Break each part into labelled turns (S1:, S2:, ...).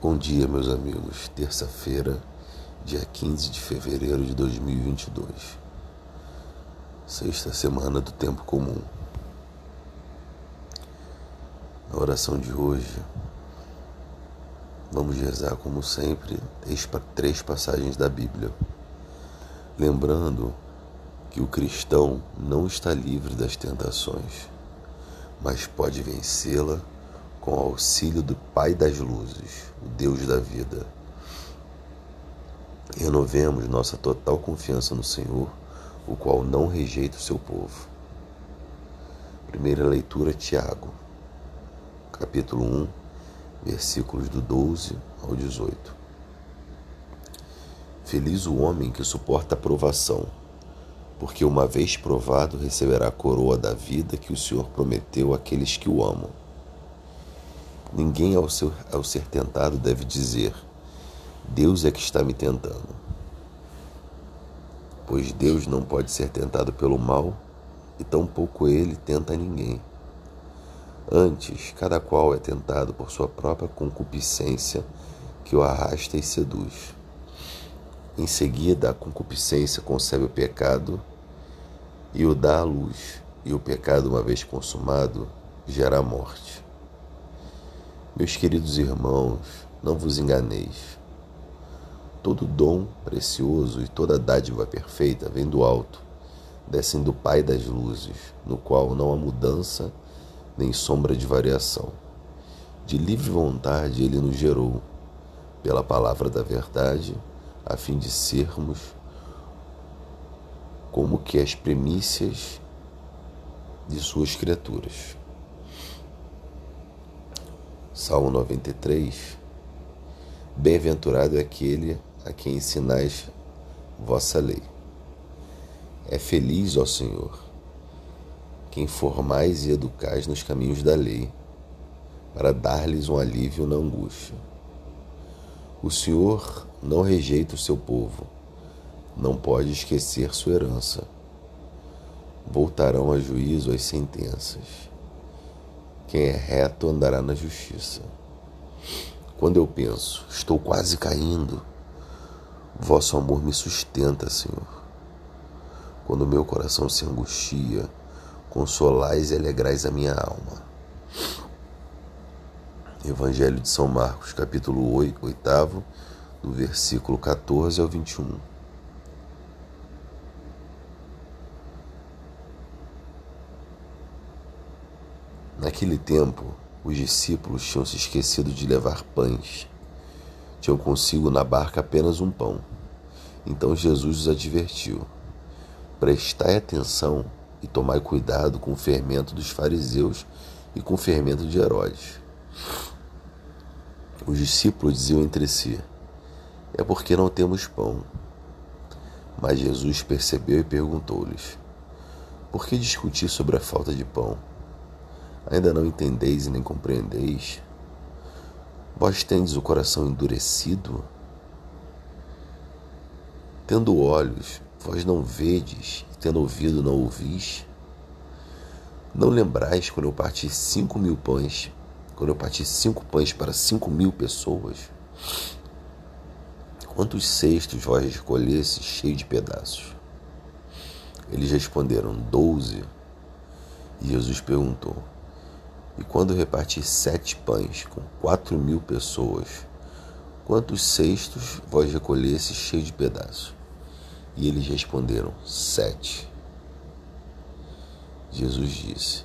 S1: Bom dia, meus amigos. Terça-feira, dia 15 de fevereiro de 2022. Sexta semana do tempo comum. Na oração de hoje, vamos rezar como sempre três passagens da Bíblia. Lembrando que o cristão não está livre das tentações, mas pode vencê-la com o auxílio do Pai das Luzes, o Deus da vida. Renovemos nossa total confiança no Senhor, o qual não rejeita o seu povo. Primeira leitura, Tiago, capítulo 1, versículos do 12 ao 18. Feliz o homem que suporta a provação, porque uma vez provado receberá a coroa da vida que o Senhor prometeu àqueles que o amam. Ninguém, ao, ao ser tentado, deve dizer: Deus é que está me tentando. Pois Deus não pode ser tentado pelo mal e tampouco ele tenta ninguém. Antes, cada qual é tentado por sua própria concupiscência que o arrasta e seduz. Em seguida, a concupiscência concebe o pecado e o dá à luz, e o pecado, uma vez consumado, gera a morte. Meus queridos irmãos, não vos enganeis. Todo dom precioso e toda dádiva perfeita vem do alto, descem do Pai das luzes, no qual não há mudança nem sombra de variação. De livre vontade ele nos gerou, pela palavra da verdade, a fim de sermos como que as primícias de suas criaturas. Salmo 93. Bem-aventurado é aquele a quem ensinais vossa lei. É feliz, ó Senhor, quem formais e educais nos caminhos da lei, para dar-lhes um alívio na angústia. O Senhor não rejeita o seu povo, não pode esquecer sua herança. Voltarão a juízo as sentenças quem é reto andará na justiça. Quando eu penso, estou quase caindo, vosso amor me sustenta, Senhor. Quando meu coração se angustia, consolais e alegrais a minha alma. Evangelho de São Marcos, capítulo 8, 8 do versículo 14 ao 21. Naquele tempo, os discípulos tinham se esquecido de levar pães. Tinham consigo na barca apenas um pão. Então Jesus os advertiu: Prestai atenção e tomai cuidado com o fermento dos fariseus e com o fermento de Herodes. Os discípulos diziam entre si: É porque não temos pão. Mas Jesus percebeu e perguntou-lhes: Por que discutir sobre a falta de pão? Ainda não entendeis e nem compreendeis? Vós tendes o coração endurecido? Tendo olhos, vós não vedes, e tendo ouvido, não ouvis? Não lembrais quando eu parti cinco mil pães, quando eu parti cinco pães para cinco mil pessoas? Quantos cestos vós escolhesse cheio de pedaços? Eles responderam, doze. E Jesus perguntou, e quando reparti sete pães com quatro mil pessoas, quantos cestos vós recolhesse cheio de pedaços? E eles responderam: Sete. Jesus disse: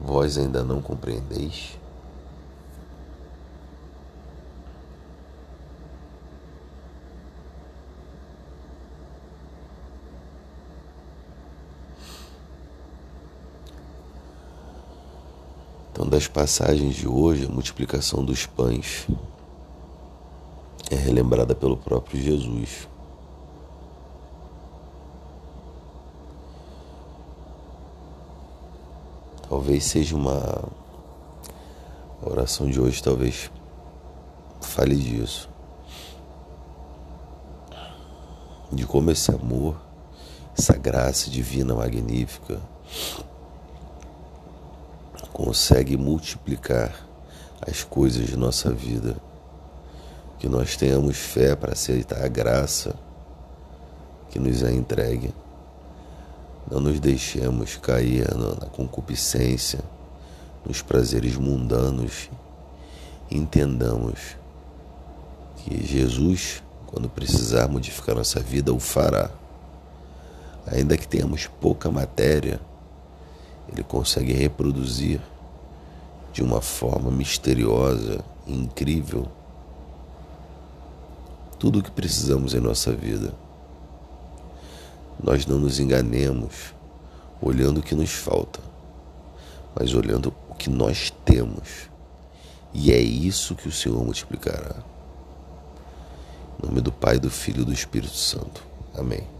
S1: Vós ainda não compreendeis? Então, das passagens de hoje, a multiplicação dos pães é relembrada pelo próprio Jesus. Talvez seja uma a oração de hoje, talvez fale disso. De como esse amor, essa graça divina magnífica consegue multiplicar as coisas de nossa vida, que nós tenhamos fé para aceitar a graça que nos é entregue. Não nos deixemos cair na concupiscência, nos prazeres mundanos. Entendamos que Jesus, quando precisar modificar nossa vida, o fará. Ainda que tenhamos pouca matéria, ele consegue reproduzir de uma forma misteriosa, incrível, tudo o que precisamos em nossa vida. Nós não nos enganemos olhando o que nos falta, mas olhando o que nós temos. E é isso que o Senhor multiplicará. Em nome do Pai, do Filho e do Espírito Santo. Amém.